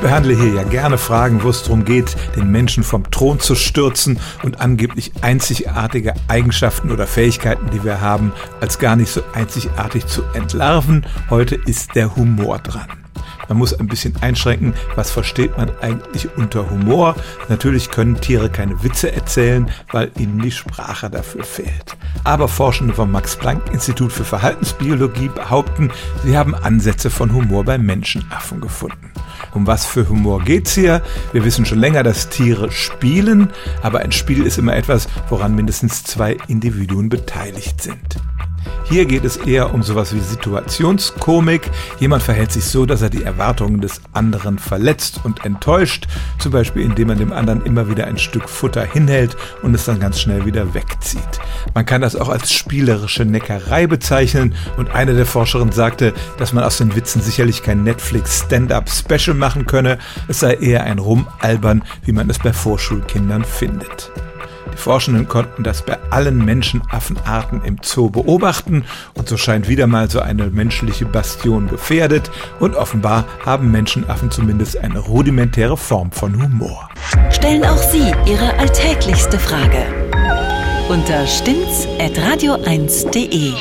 behandle hier ja gerne Fragen, wo es darum geht, den Menschen vom Thron zu stürzen und angeblich einzigartige Eigenschaften oder Fähigkeiten, die wir haben, als gar nicht so einzigartig zu entlarven. Heute ist der Humor dran. Man muss ein bisschen einschränken, was versteht man eigentlich unter Humor. Natürlich können Tiere keine Witze erzählen, weil ihnen die Sprache dafür fehlt. Aber Forschende vom Max-Planck-Institut für Verhaltensbiologie behaupten, sie haben Ansätze von Humor bei Menschenaffen gefunden. Um was für Humor geht's hier? Wir wissen schon länger, dass Tiere spielen, aber ein Spiel ist immer etwas, woran mindestens zwei Individuen beteiligt sind. Hier geht es eher um sowas wie Situationskomik. Jemand verhält sich so, dass er die Erwartungen des anderen verletzt und enttäuscht, zum Beispiel indem man dem anderen immer wieder ein Stück Futter hinhält und es dann ganz schnell wieder wegzieht. Man kann das auch als spielerische Neckerei bezeichnen und eine der Forscherinnen sagte, dass man aus den Witzen sicherlich kein Netflix Stand-up Special machen könne, es sei eher ein Rumalbern, wie man es bei Vorschulkindern findet. Forschenden konnten das bei allen Menschenaffenarten im Zoo beobachten und so scheint wieder mal so eine menschliche Bastion gefährdet und offenbar haben Menschenaffen zumindest eine rudimentäre Form von Humor. Stellen auch Sie Ihre alltäglichste Frage unter stimmtz.radio1.de.